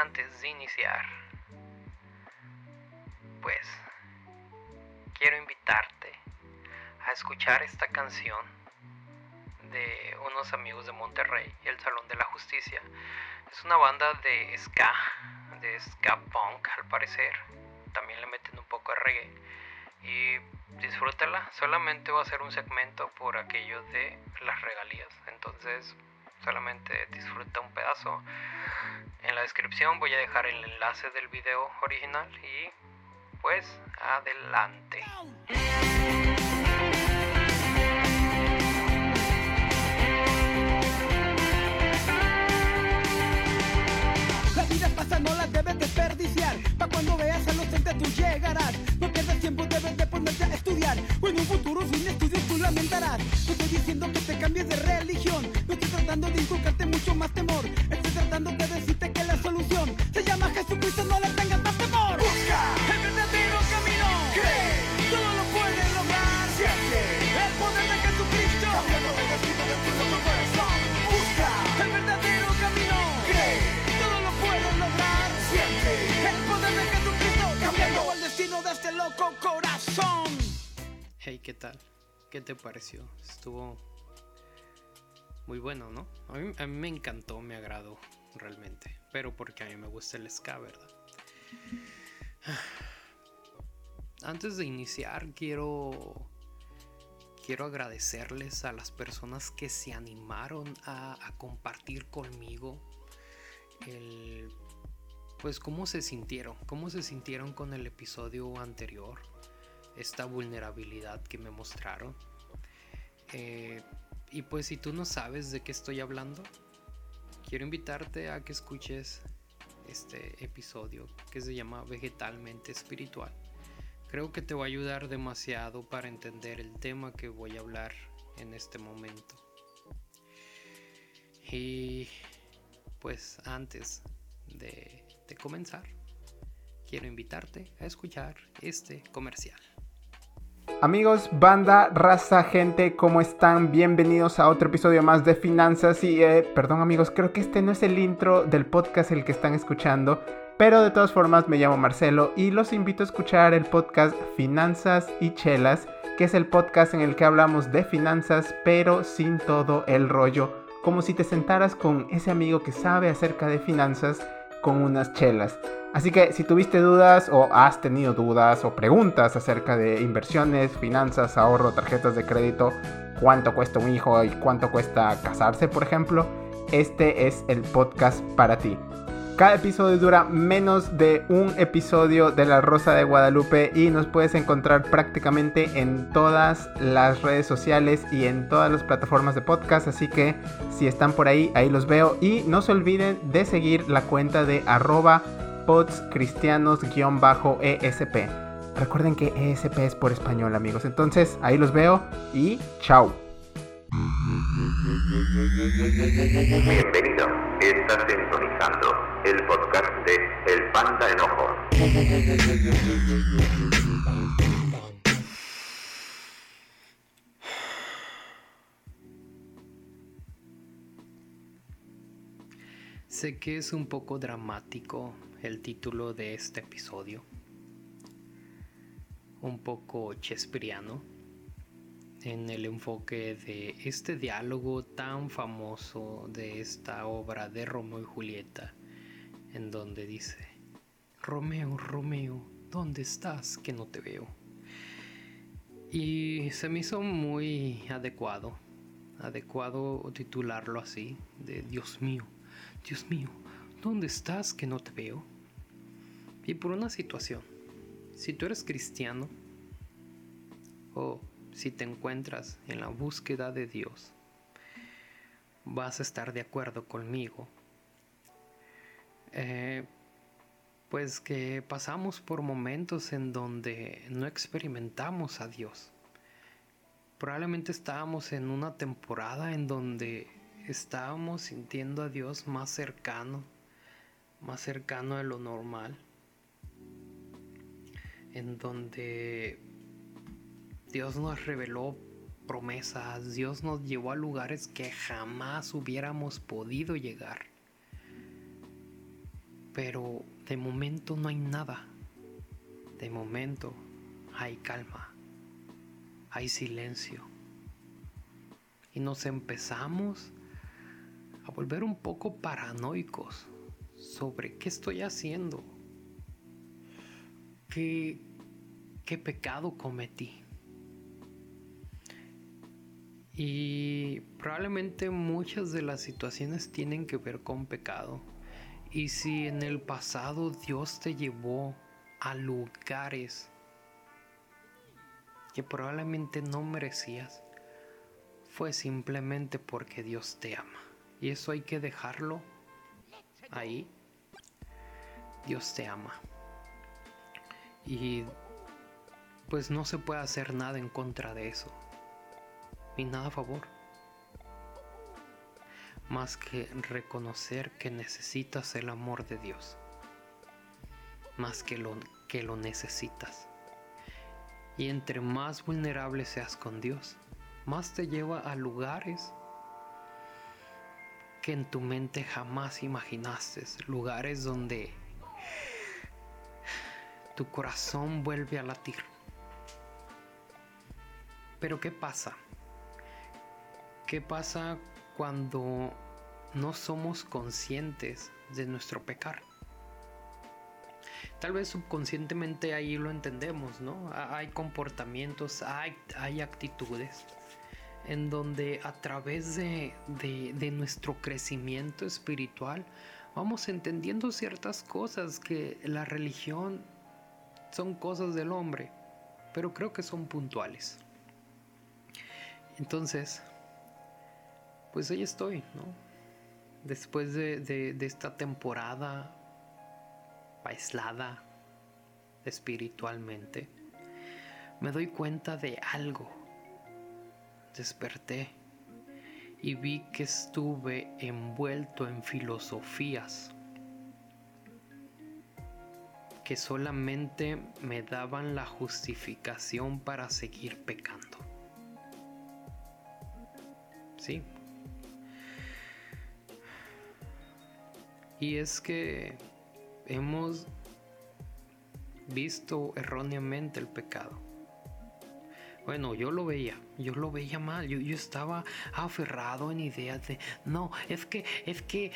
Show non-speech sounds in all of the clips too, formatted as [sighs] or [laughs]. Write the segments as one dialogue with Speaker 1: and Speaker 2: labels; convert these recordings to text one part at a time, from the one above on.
Speaker 1: antes de iniciar, pues quiero invitarte a escuchar esta canción de unos amigos de Monterrey, el Salón de la Justicia. Es una banda de ska, de ska punk al parecer. También le meten un poco de reggae. Y disfrútala, solamente va a ser un segmento por aquello de las regalías. Entonces, solamente disfruta un pedazo. En la descripción voy a dejar el enlace del video original y pues adelante.
Speaker 2: La vida pasa, no la debes desperdiciar. Pa' cuando veas a los entes tú llegarás. No pierdas tiempo, debes de ponerte a estudiar. O en un futuro sin estudios tú lamentarás. No estoy diciendo que te cambies de religión. No estoy tratando de inculcarte mucho más temor. Estoy tratando de decirte
Speaker 1: ¿qué tal? ¿Qué te pareció? Estuvo muy bueno, ¿no? A mí, me encantó, me agradó realmente. Pero porque a mí me gusta el ska, ¿verdad? [sighs] Antes de iniciar, quiero quiero agradecerles a las personas que se animaron a, a compartir conmigo el pues cómo se sintieron, cómo se sintieron con el episodio anterior, esta vulnerabilidad que me mostraron. Eh, y pues si tú no sabes de qué estoy hablando, quiero invitarte a que escuches este episodio que se llama Vegetalmente Espiritual. Creo que te va a ayudar demasiado para entender el tema que voy a hablar en este momento. Y pues antes de, de comenzar, quiero invitarte a escuchar este comercial.
Speaker 3: Amigos, banda, raza, gente, ¿cómo están? Bienvenidos a otro episodio más de Finanzas y, eh, perdón amigos, creo que este no es el intro del podcast el que están escuchando, pero de todas formas me llamo Marcelo y los invito a escuchar el podcast Finanzas y Chelas, que es el podcast en el que hablamos de finanzas, pero sin todo el rollo, como si te sentaras con ese amigo que sabe acerca de finanzas con unas chelas. Así que si tuviste dudas o has tenido dudas o preguntas acerca de inversiones, finanzas, ahorro, tarjetas de crédito, cuánto cuesta un hijo y cuánto cuesta casarse, por ejemplo, este es el podcast para ti. Cada episodio dura menos de un episodio de La Rosa de Guadalupe y nos puedes encontrar prácticamente en todas las redes sociales y en todas las plataformas de podcast. Así que si están por ahí, ahí los veo. Y no se olviden de seguir la cuenta de arroba podscristianos-esp. Recuerden que ESP es por español, amigos. Entonces, ahí los veo y chao.
Speaker 4: Bienvenido, estás sintonizando el podcast de El Panda Enojo.
Speaker 1: Sé que es un poco dramático el título de este episodio, un poco chespiriano en el enfoque de este diálogo tan famoso de esta obra de Romeo y Julieta, en donde dice, Romeo, Romeo, ¿dónde estás que no te veo? Y se me hizo muy adecuado, adecuado titularlo así, de Dios mío, Dios mío, ¿dónde estás que no te veo? Y por una situación, si tú eres cristiano o si te encuentras en la búsqueda de Dios, vas a estar de acuerdo conmigo. Eh, pues que pasamos por momentos en donde no experimentamos a Dios. Probablemente estábamos en una temporada en donde estábamos sintiendo a Dios más cercano, más cercano de lo normal, en donde Dios nos reveló promesas, Dios nos llevó a lugares que jamás hubiéramos podido llegar. Pero de momento no hay nada. De momento hay calma. Hay silencio. Y nos empezamos a volver un poco paranoicos sobre qué estoy haciendo. ¿Qué, qué pecado cometí? Y probablemente muchas de las situaciones tienen que ver con pecado. Y si en el pasado Dios te llevó a lugares que probablemente no merecías, fue simplemente porque Dios te ama. Y eso hay que dejarlo ahí. Dios te ama. Y pues no se puede hacer nada en contra de eso. Ni nada a favor. Más que reconocer que necesitas el amor de Dios. Más que lo que lo necesitas. Y entre más vulnerable seas con Dios, más te lleva a lugares que en tu mente jamás imaginaste. Lugares donde tu corazón vuelve a latir. Pero ¿qué pasa? ¿Qué pasa cuando no somos conscientes de nuestro pecar? Tal vez subconscientemente ahí lo entendemos, ¿no? Hay comportamientos, hay, actitudes en donde a través de, de, nuestro crecimiento espiritual vamos entendiendo ciertas cosas que la religión son cosas del hombre, pero creo que son puntuales. Entonces, pues ahí estoy, ¿no? Después de, esta temporada aislada espiritualmente, me doy cuenta de algo desperté y vi que estuve envuelto en filosofías que solamente me daban la justificación para seguir pecando. Sí. Y es que hemos visto erróneamente el pecado. Bueno, yo lo veía, yo lo veía mal, yo, yo estaba aferrado en ideas de, no, es que, es que,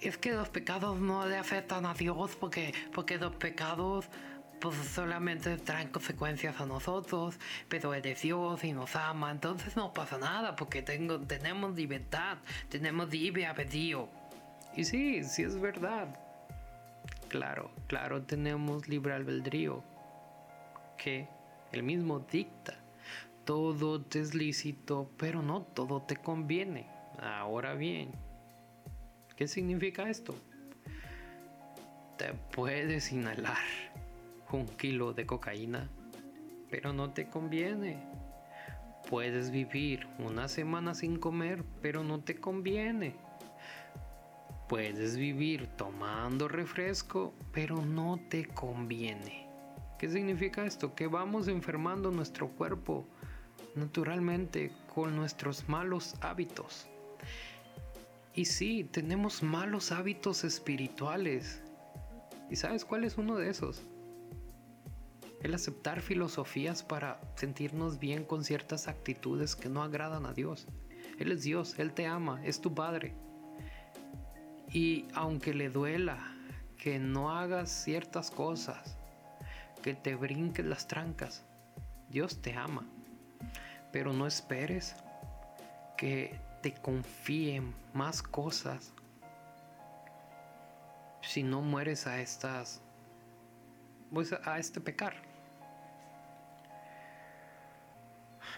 Speaker 1: es que los pecados no le afectan a Dios porque, porque los pecados pues solamente traen consecuencias a nosotros, pero Él es Dios y nos ama, entonces no pasa nada porque tengo, tenemos libertad, tenemos libre albedrío. Y sí, sí es verdad. Claro, claro, tenemos libre albedrío que el mismo dicta todo te es lícito, pero no todo te conviene. Ahora bien, ¿qué significa esto? Te puedes inhalar un kilo de cocaína, pero no te conviene. Puedes vivir una semana sin comer, pero no te conviene. Puedes vivir tomando refresco, pero no te conviene. ¿Qué significa esto? Que vamos enfermando nuestro cuerpo naturalmente con nuestros malos hábitos. Y sí, tenemos malos hábitos espirituales. ¿Y sabes cuál es uno de esos? El aceptar filosofías para sentirnos bien con ciertas actitudes que no agradan a Dios. Él es Dios, Él te ama, es tu Padre. Y aunque le duela que no hagas ciertas cosas, que te brinques las trancas, Dios te ama. Pero no esperes que te confíen más cosas si no mueres a estas pues a este pecar.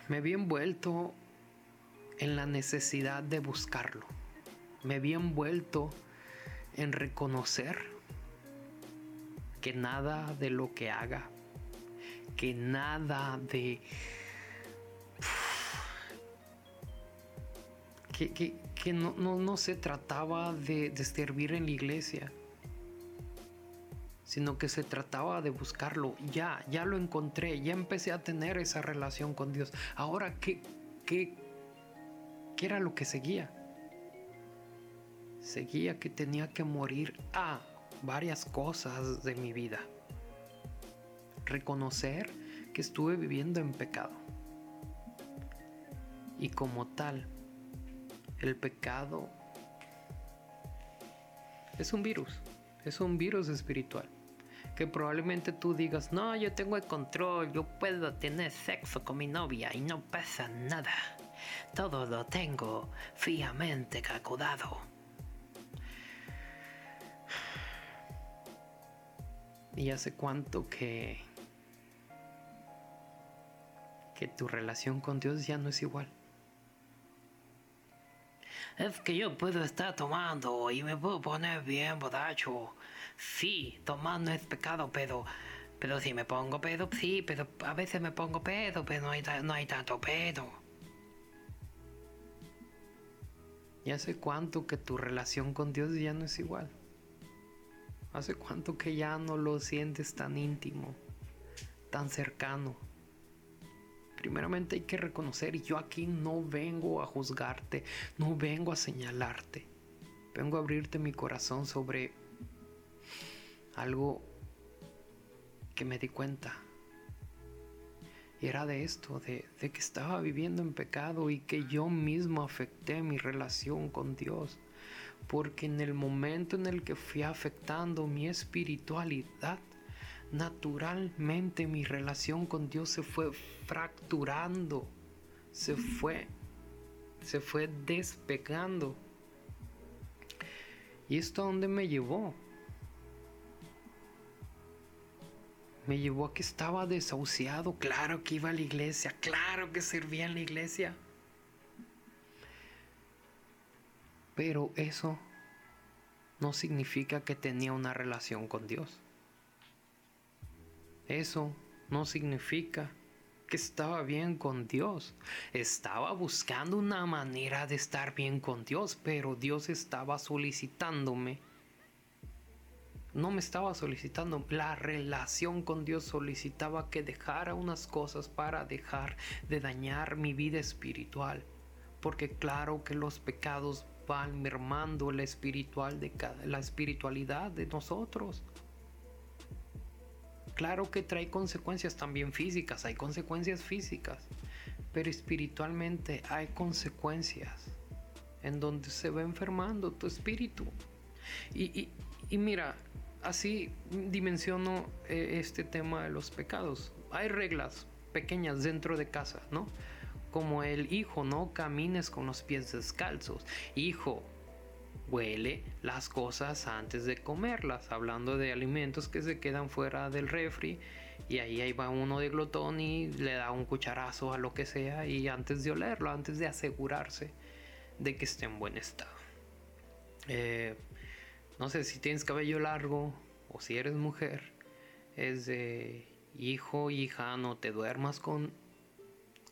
Speaker 1: Me vi envuelto en la necesidad de buscarlo. Me vi envuelto en reconocer que nada de lo que haga, que nada de que, no, se trataba de, de servir en la iglesia, sino que se trataba de buscarlo. Ya, ya lo encontré, ya empecé a tener esa relación con Dios. Ahora, ¿qué, qué, qué era lo que seguía? Seguía que tenía que morir a varias cosas de mi vida. Reconocer que estuve viviendo en pecado. Y como tal, el pecado es un virus, es un virus espiritual. Que probablemente tú digas, no, yo tengo el control, yo puedo tener sexo con mi novia y no pasa nada. Todo lo tengo fríamente calculado. Y hace cuánto que que tu relación con Dios ya no es igual. Es que yo puedo estar tomando y me puedo poner bien borracho. Sí, tomar no es pecado, pero, pero si me pongo pedo, sí, pero a veces me pongo pedo, pero no hay, no hay tanto pedo. ¿Y hace cuánto que tu relación con Dios ya no es igual? ¿Hace cuánto que ya no lo sientes tan íntimo, tan cercano? Primeramente hay que reconocer, yo aquí no vengo a juzgarte, no vengo a señalarte, vengo a abrirte mi corazón sobre algo que me di cuenta. Y era de esto, de, que estaba viviendo en pecado y que yo mismo afecté mi relación con Dios. Porque en el momento en el que fui afectando mi espiritualidad, naturalmente mi relación con Dios se fue fracturando, se fue, se fue despegando. ¿Y esto a dónde me llevó? Me llevó a que estaba desahuciado, claro que iba a la iglesia, claro que servía en la iglesia. Pero eso no significa que tenía una relación con Dios. Eso no significa que estaba bien con Dios. Estaba buscando una manera de estar bien con Dios, pero Dios estaba solicitándome. No me estaba solicitando, la relación con Dios solicitaba que dejara unas cosas para dejar de dañar mi vida espiritual. Porque claro que los pecados van mermando la, espiritual de la espiritualidad de nosotros. Claro que trae consecuencias también físicas, hay consecuencias físicas, pero espiritualmente hay consecuencias en donde se va enfermando tu espíritu. Y, y, mira, así dimensiono eh, este tema de los pecados. Hay reglas pequeñas dentro de casa, ¿no? Como el hijo, no camines con los pies descalzos. Hijo, huele las cosas antes de comerlas, hablando de alimentos que se quedan fuera del refri y ahí, ahí va uno de glotón y le da un cucharazo a lo que sea y antes de olerlo, antes de asegurarse de que esté en buen estado. Eh, no sé si tienes cabello largo o si eres mujer, es de hijo, hija, no te duermas con,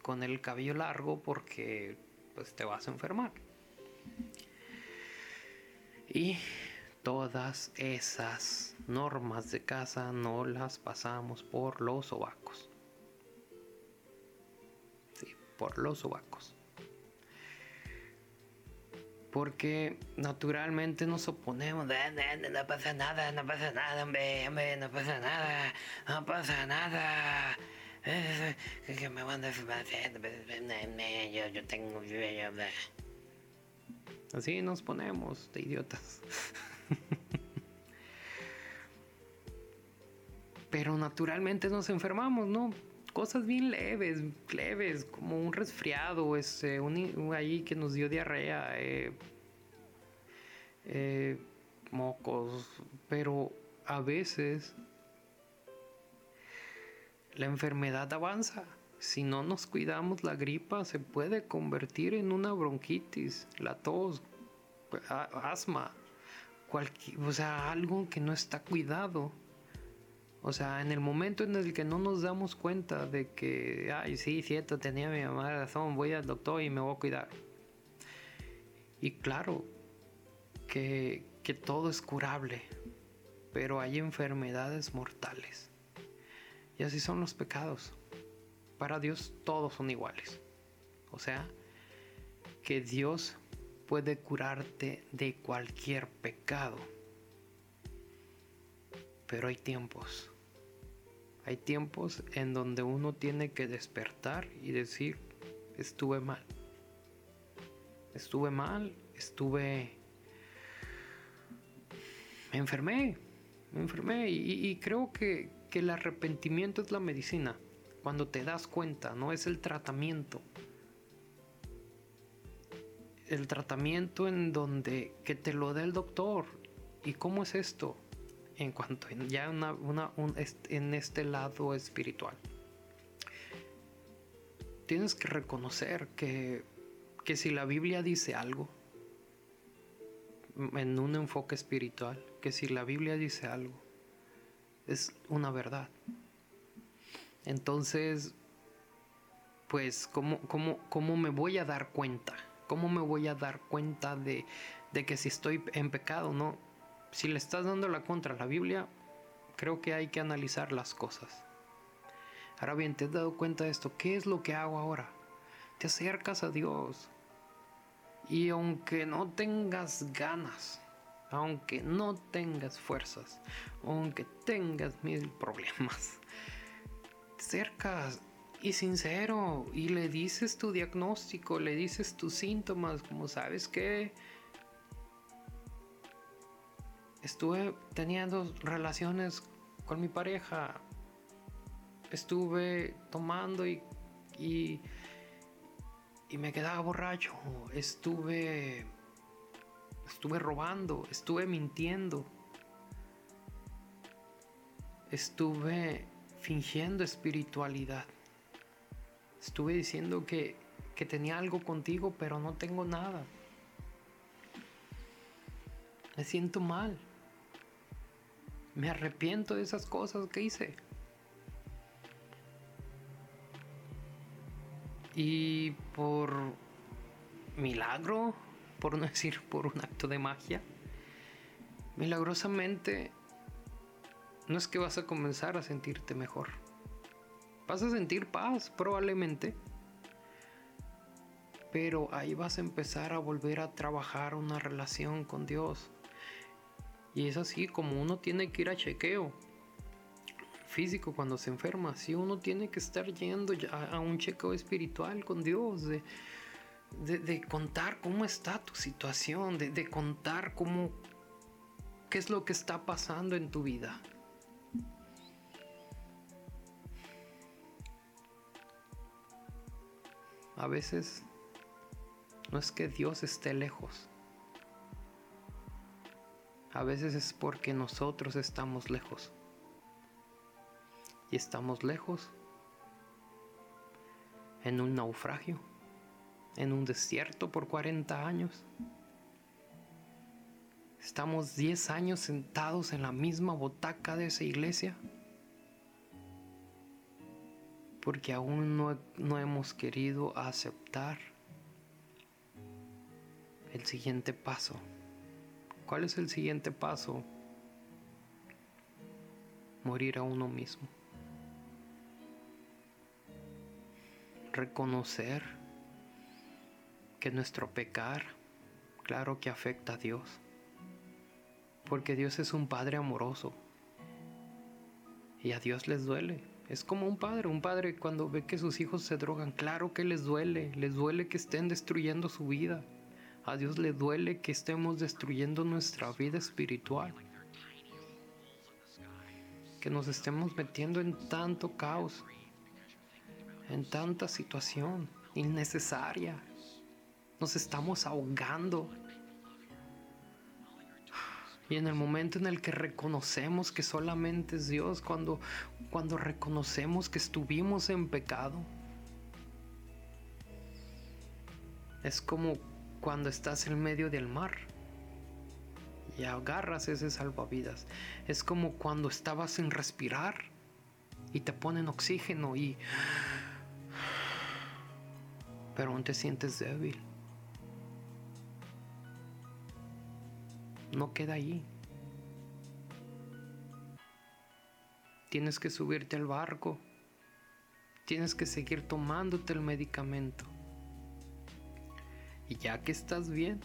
Speaker 1: con el cabello largo porque pues te vas a enfermar. Y todas esas normas de casa no las pasamos por los sobacos. Sí, por los sobacos. Porque naturalmente nos oponemos. No, pasa nada, no pasa nada, hombre, hombre, no pasa nada, no pasa nada. Así nos ponemos de idiotas. [laughs] Pero naturalmente nos enfermamos, ¿no? Cosas bien leves, leves, como un resfriado, este, un, ahí que nos dio diarrea, eh, eh, mocos, pero a veces la enfermedad avanza. Si no nos cuidamos, la gripa se puede convertir en una bronquitis, la tos, asma, cualquier, o sea, algo que no está cuidado. O sea, en el momento en el que no nos damos cuenta de que, ay, sí, cierto, tenía mi mamá razón, voy al doctor y me voy a cuidar. Y claro, que, que todo es curable, pero hay enfermedades mortales. Y así son los pecados para Dios todos son iguales. O sea, que Dios puede curarte de cualquier pecado. Pero hay tiempos. Hay tiempos en donde uno tiene que despertar y decir, estuve mal. Estuve mal, estuve... Me enfermé, me enfermé y, creo que, que el arrepentimiento es la medicina. Cuando te das cuenta, no es el tratamiento el tratamiento en donde que te lo dé el doctor. ¿Y cómo es esto? En cuanto ya una, en este lado espiritual. Tienes que reconocer que, que si la Biblia dice algo, en un enfoque espiritual, que si la Biblia dice algo, es una verdad. Entonces, pues, ¿cómo, cómo, cómo me voy a dar cuenta? ¿Cómo me voy a dar cuenta de, que si estoy en pecado no? Si le estás dando la contra a la Biblia, creo que hay que analizar las cosas. Ahora bien, ¿te has dado cuenta de esto? ¿Qué es lo que hago ahora? Te acercas a Dios. Y aunque no tengas ganas, aunque no tengas fuerzas, aunque tengas mil problemas, te acercas y sincero y le dices tu diagnóstico, le dices tus síntomas, como sabes que estuve teniendo relaciones con mi pareja, estuve tomando y, y, y me quedaba borracho, estuve estuve robando, estuve mintiendo, estuve fingiendo espiritualidad. Estuve diciendo que, tenía algo contigo, pero no tengo nada. Me siento mal. Me arrepiento de esas cosas que hice. Y por milagro, por no decir [laughs] por un acto de magia, milagrosamente no es que vas a comenzar a sentirte mejor. Vas a sentir paz probablemente. Pero ahí vas a empezar a volver a trabajar una relación con Dios. Y es así como uno tiene que ir a chequeo físico cuando se enferma. Si uno tiene que estar yendo a un chequeo espiritual con Dios. Contar cómo está tu situación. De, de contar cómo... ¿Qué es lo que está pasando en tu vida? A veces no es que Dios esté lejos. A veces es porque nosotros estamos lejos. Y estamos lejos en un naufragio, en un desierto por 40 años. Estamos 10 años sentados en la misma botaca de esa iglesia porque aún no, hemos querido aceptar el siguiente paso. ¿Cuál es el siguiente paso? Morir a uno mismo. Reconocer que nuestro pecar, claro que afecta a Dios. Porque Dios es un Padre amoroso. Y a Dios les duele. Es como un padre, un padre cuando ve que sus hijos se drogan, claro que les duele, les duele que estén destruyendo su vida. A Dios le duele que estemos destruyendo nuestra vida espiritual. Que nos estemos metiendo en tanto caos, en tanta situación innecesaria. Nos estamos ahogando y en el momento en el que reconocemos que solamente es Dios, cuando, cuando reconocemos que estuvimos en pecado, es como cuando estás en medio del mar y agarras ese salvavidas. Es como cuando estabas sin respirar y te ponen oxígeno y... Pero aún te sientes débil. No queda allí. Tienes que subirte al barco. Tienes que seguir tomándote el medicamento. Y ya que estás bien,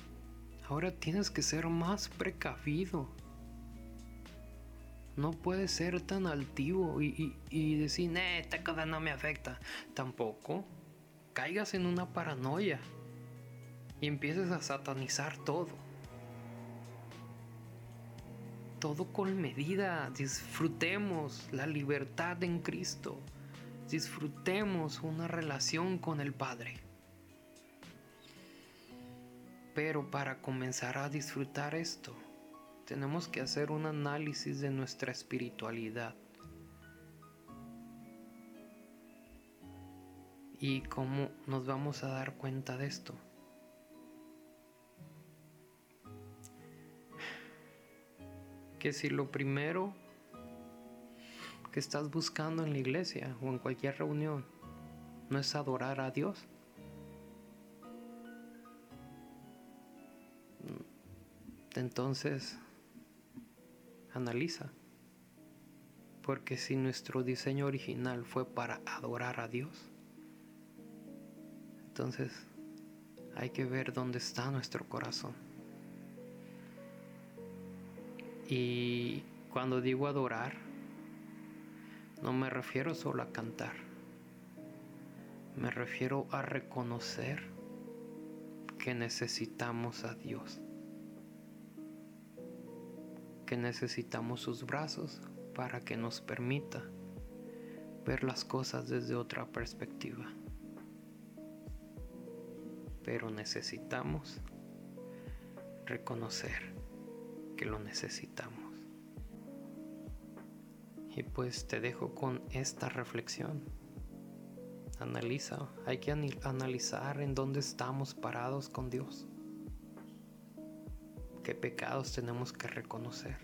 Speaker 1: ahora tienes que ser más precavido. No puedes ser tan altivo y, decir, esta cosa no me afecta. Tampoco caigas en una paranoia y empieces a satanizar todo. Todo con medida. Disfrutemos la libertad en Cristo. Disfrutemos una relación con el Padre. Pero para comenzar a disfrutar esto, tenemos que hacer un análisis de nuestra espiritualidad. ¿Y cómo nos vamos a dar cuenta de esto? Que si lo primero que estás buscando en la iglesia o en cualquier reunión no es adorar a Dios, entonces Analiza. Porque si nuestro diseño original fue para adorar a Dios, entonces hay que ver dónde está nuestro corazón. Y cuando digo adorar, no me refiero solo a cantar. Me refiero a reconocer que necesitamos a Dios que necesitamos sus brazos para que nos permita ver las cosas desde otra perspectiva. Pero necesitamos reconocer que lo necesitamos. Y pues te dejo con esta reflexión. Analiza, hay que analizar en dónde estamos parados con Dios qué pecados tenemos que reconocer.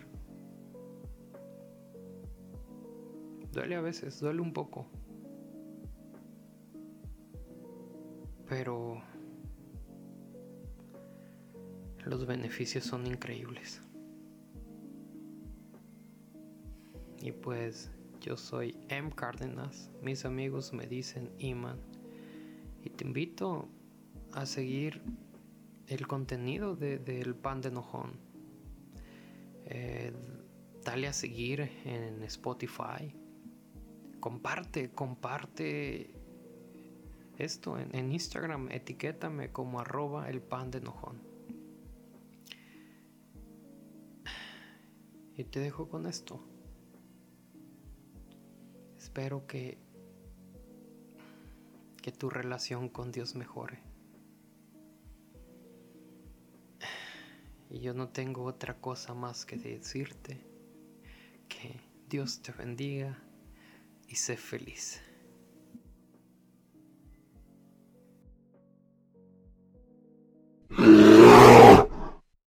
Speaker 1: Duele a veces, duele un poco. Pero los beneficios son increíbles. Pues yo soy M. Cárdenas, mis amigos me dicen Iman. Y te invito a seguir el contenido del pan de nojón. Eh, dale a seguir en Spotify. Comparte, comparte esto en, en, Instagram. Etiquétame como arroba el pan de nojón. Y te dejo con esto. Espero que, que tu relación con Dios mejore. Y yo no tengo otra cosa más que decirte que Dios te bendiga y sé feliz.